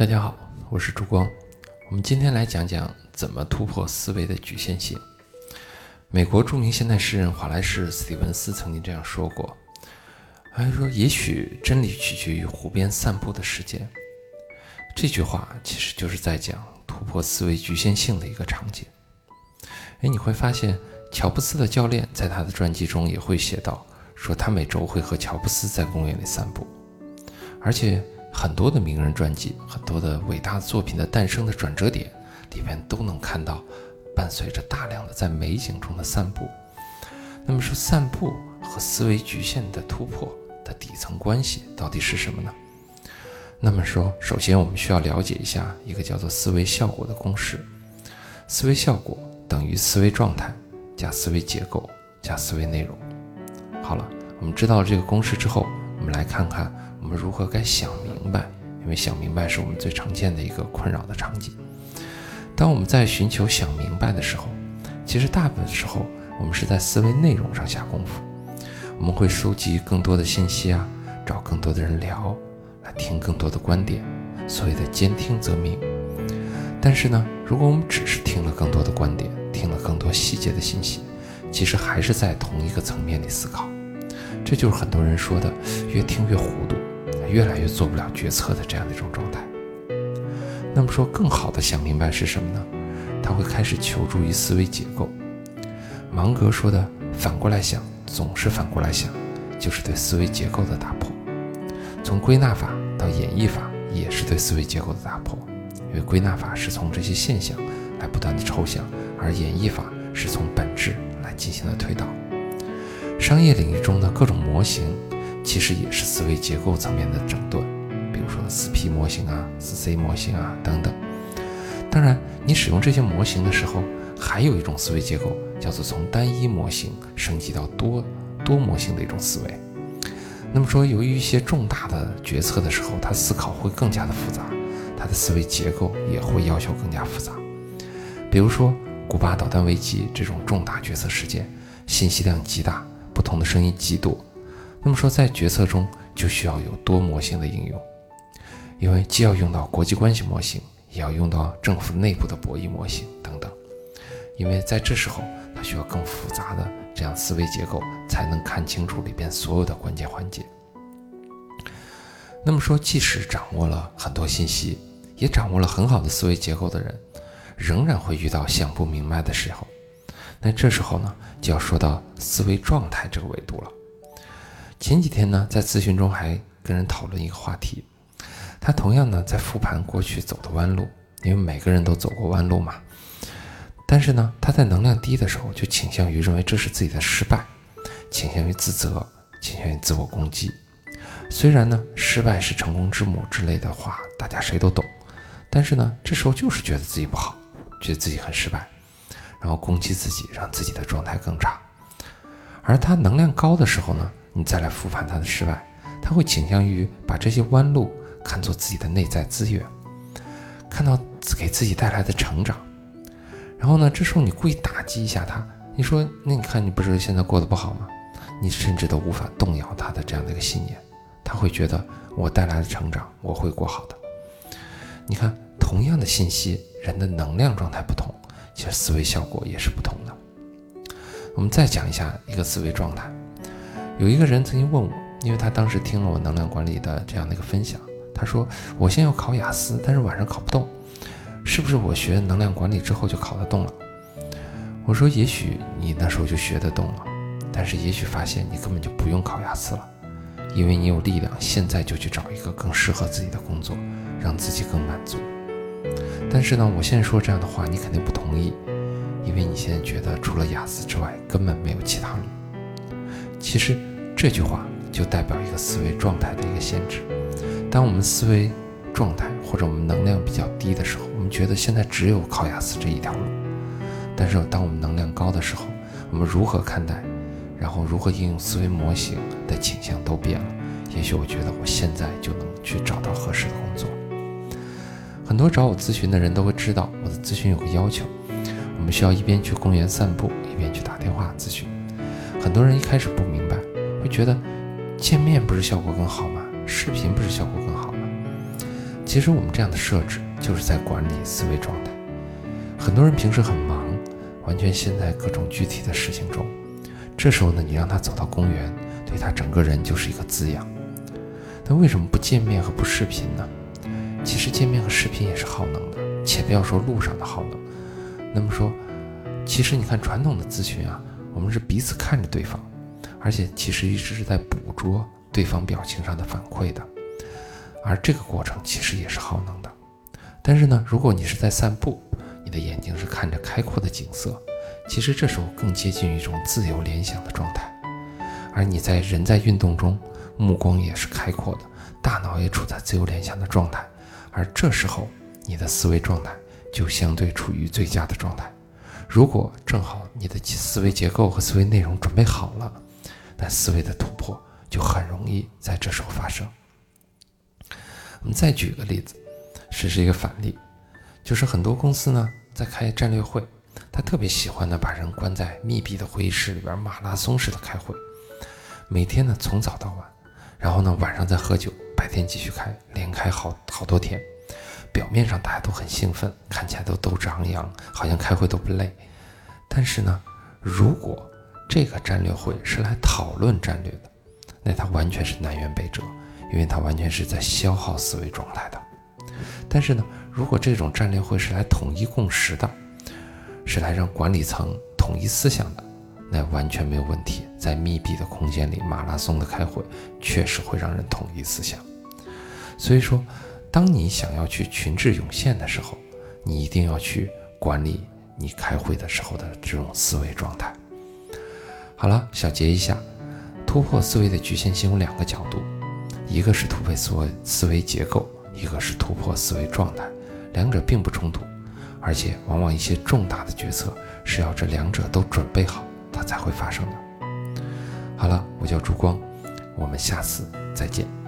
大家好，我是朱光。我们今天来讲讲怎么突破思维的局限性。美国著名现代诗人华莱士·史蒂文斯曾经这样说过：“他说，也许真理取决于湖边散步的时间。”这句话其实就是在讲突破思维局限性的一个场景。哎，你会发现，乔布斯的教练在他的传记中也会写到，说他每周会和乔布斯在公园里散步，而且。很多的名人传记，很多的伟大作品的诞生的转折点里边，都能看到伴随着大量的在美景中的散步。那么说，散步和思维局限的突破的底层关系到底是什么呢？那么说，首先我们需要了解一下一个叫做思维效果的公式：思维效果等于思维状态加思维结构加思维内容。好了，我们知道了这个公式之后，我们来看看。我们如何该想明白？因为想明白是我们最常见的一个困扰的场景。当我们在寻求想明白的时候，其实大部分时候我们是在思维内容上下功夫。我们会收集更多的信息啊，找更多的人聊，来听更多的观点，所谓的兼听则明。但是呢，如果我们只是听了更多的观点，听了更多细节的信息，其实还是在同一个层面里思考。这就是很多人说的越听越糊涂。越来越做不了决策的这样的一种状态。那么说，更好的想明白是什么呢？他会开始求助于思维结构。芒格说的“反过来想，总是反过来想”，就是对思维结构的打破。从归纳法到演绎法，也是对思维结构的打破。因为归纳法是从这些现象来不断的抽象，而演绎法是从本质来进行的推导。商业领域中的各种模型。其实也是思维结构层面的整顿，比如说四 P 模型啊、四 C 模型啊等等。当然，你使用这些模型的时候，还有一种思维结构，叫做从单一模型升级到多多模型的一种思维。那么说，由于一些重大的决策的时候，他思考会更加的复杂，他的思维结构也会要求更加复杂。比如说，古巴导弹危机这种重大决策事件，信息量极大，不同的声音极多。那么说，在决策中就需要有多模型的应用，因为既要用到国际关系模型，也要用到政府内部的博弈模型等等。因为在这时候，它需要更复杂的这样思维结构，才能看清楚里边所有的关键环节。那么说，即使掌握了很多信息，也掌握了很好的思维结构的人，仍然会遇到想不明白的时候。那这时候呢，就要说到思维状态这个维度了。前几天呢，在咨询中还跟人讨论一个话题，他同样呢在复盘过去走的弯路，因为每个人都走过弯路嘛。但是呢，他在能量低的时候就倾向于认为这是自己的失败，倾向于自责，倾向于自我攻击。虽然呢，失败是成功之母之类的话，大家谁都懂，但是呢，这时候就是觉得自己不好，觉得自己很失败，然后攻击自己，让自己的状态更差。而他能量高的时候呢？你再来复盘他的失败，他会倾向于把这些弯路看作自己的内在资源，看到给自己带来的成长。然后呢，这时候你故意打击一下他，你说：“那你看你不是现在过得不好吗？”你甚至都无法动摇他的这样的一个信念，他会觉得我带来的成长，我会过好的。你看，同样的信息，人的能量状态不同，其实思维效果也是不同的。我们再讲一下一个思维状态。有一个人曾经问我，因为他当时听了我能量管理的这样的一个分享，他说：“我现在要考雅思，但是晚上考不动，是不是我学能量管理之后就考得动了？”我说：“也许你那时候就学得动了，但是也许发现你根本就不用考雅思了，因为你有力量，现在就去找一个更适合自己的工作，让自己更满足。但是呢，我现在说这样的话，你肯定不同意，因为你现在觉得除了雅思之外，根本没有其他路。其实。”这句话就代表一个思维状态的一个限制。当我们思维状态或者我们能量比较低的时候，我们觉得现在只有考雅思这一条路。但是当我们能量高的时候，我们如何看待，然后如何应用思维模型的倾向都变了。也许我觉得我现在就能去找到合适的工作。很多找我咨询的人都会知道，我的咨询有个要求，我们需要一边去公园散步，一边去打电话咨询。很多人一开始不明白。会觉得见面不是效果更好吗？视频不是效果更好吗？其实我们这样的设置就是在管理思维状态。很多人平时很忙，完全陷在各种具体的事情中，这时候呢，你让他走到公园，对他整个人就是一个滋养。但为什么不见面和不视频呢？其实见面和视频也是耗能的，且不要说路上的耗能。那么说，其实你看传统的咨询啊，我们是彼此看着对方，而且其实一直是在捕捉对方表情上的反馈的，而这个过程其实也是耗能的。但是呢，如果你是在散步，你的眼睛是看着开阔的景色，其实这时候更接近于一种自由联想的状态。而你在人在运动中，目光也是开阔的，大脑也处在自由联想的状态，而这时候你的思维状态。就相对处于最佳的状态。如果正好你的思维结构和思维内容准备好了，那思维的突破就很容易在这时候发生。我们再举个例子，实施一个反例，就是很多公司呢在开战略会，他特别喜欢呢把人关在密闭的会议室里边，马拉松式的开会，每天呢从早到晚，然后呢晚上再喝酒，天继续开，连开好好多天。表面上大家都很兴奋，看起来都斗志昂扬，好像开会都不累。但是呢，如果这个战略会是来讨论战略的，那它完全是南辕北辙，因为它完全是在消耗思维状态的。但是呢，如果这种战略会是来统一共识的，是来让管理层统一思想的，那完全没有问题。在密闭的空间里马拉松的开会，确实会让人统一思想。所以说。当你想要去群智涌现的时候，你一定要去管理你开会的时候的这种思维状态。好了，小结一下，突破思维的局限性有两个角度，一个是突破思维思维结构，一个是突破思维状态，两者并不冲突，而且往往一些重大的决策是要这两者都准备好，它才会发生的。好了，我叫朱光，我们下次再见。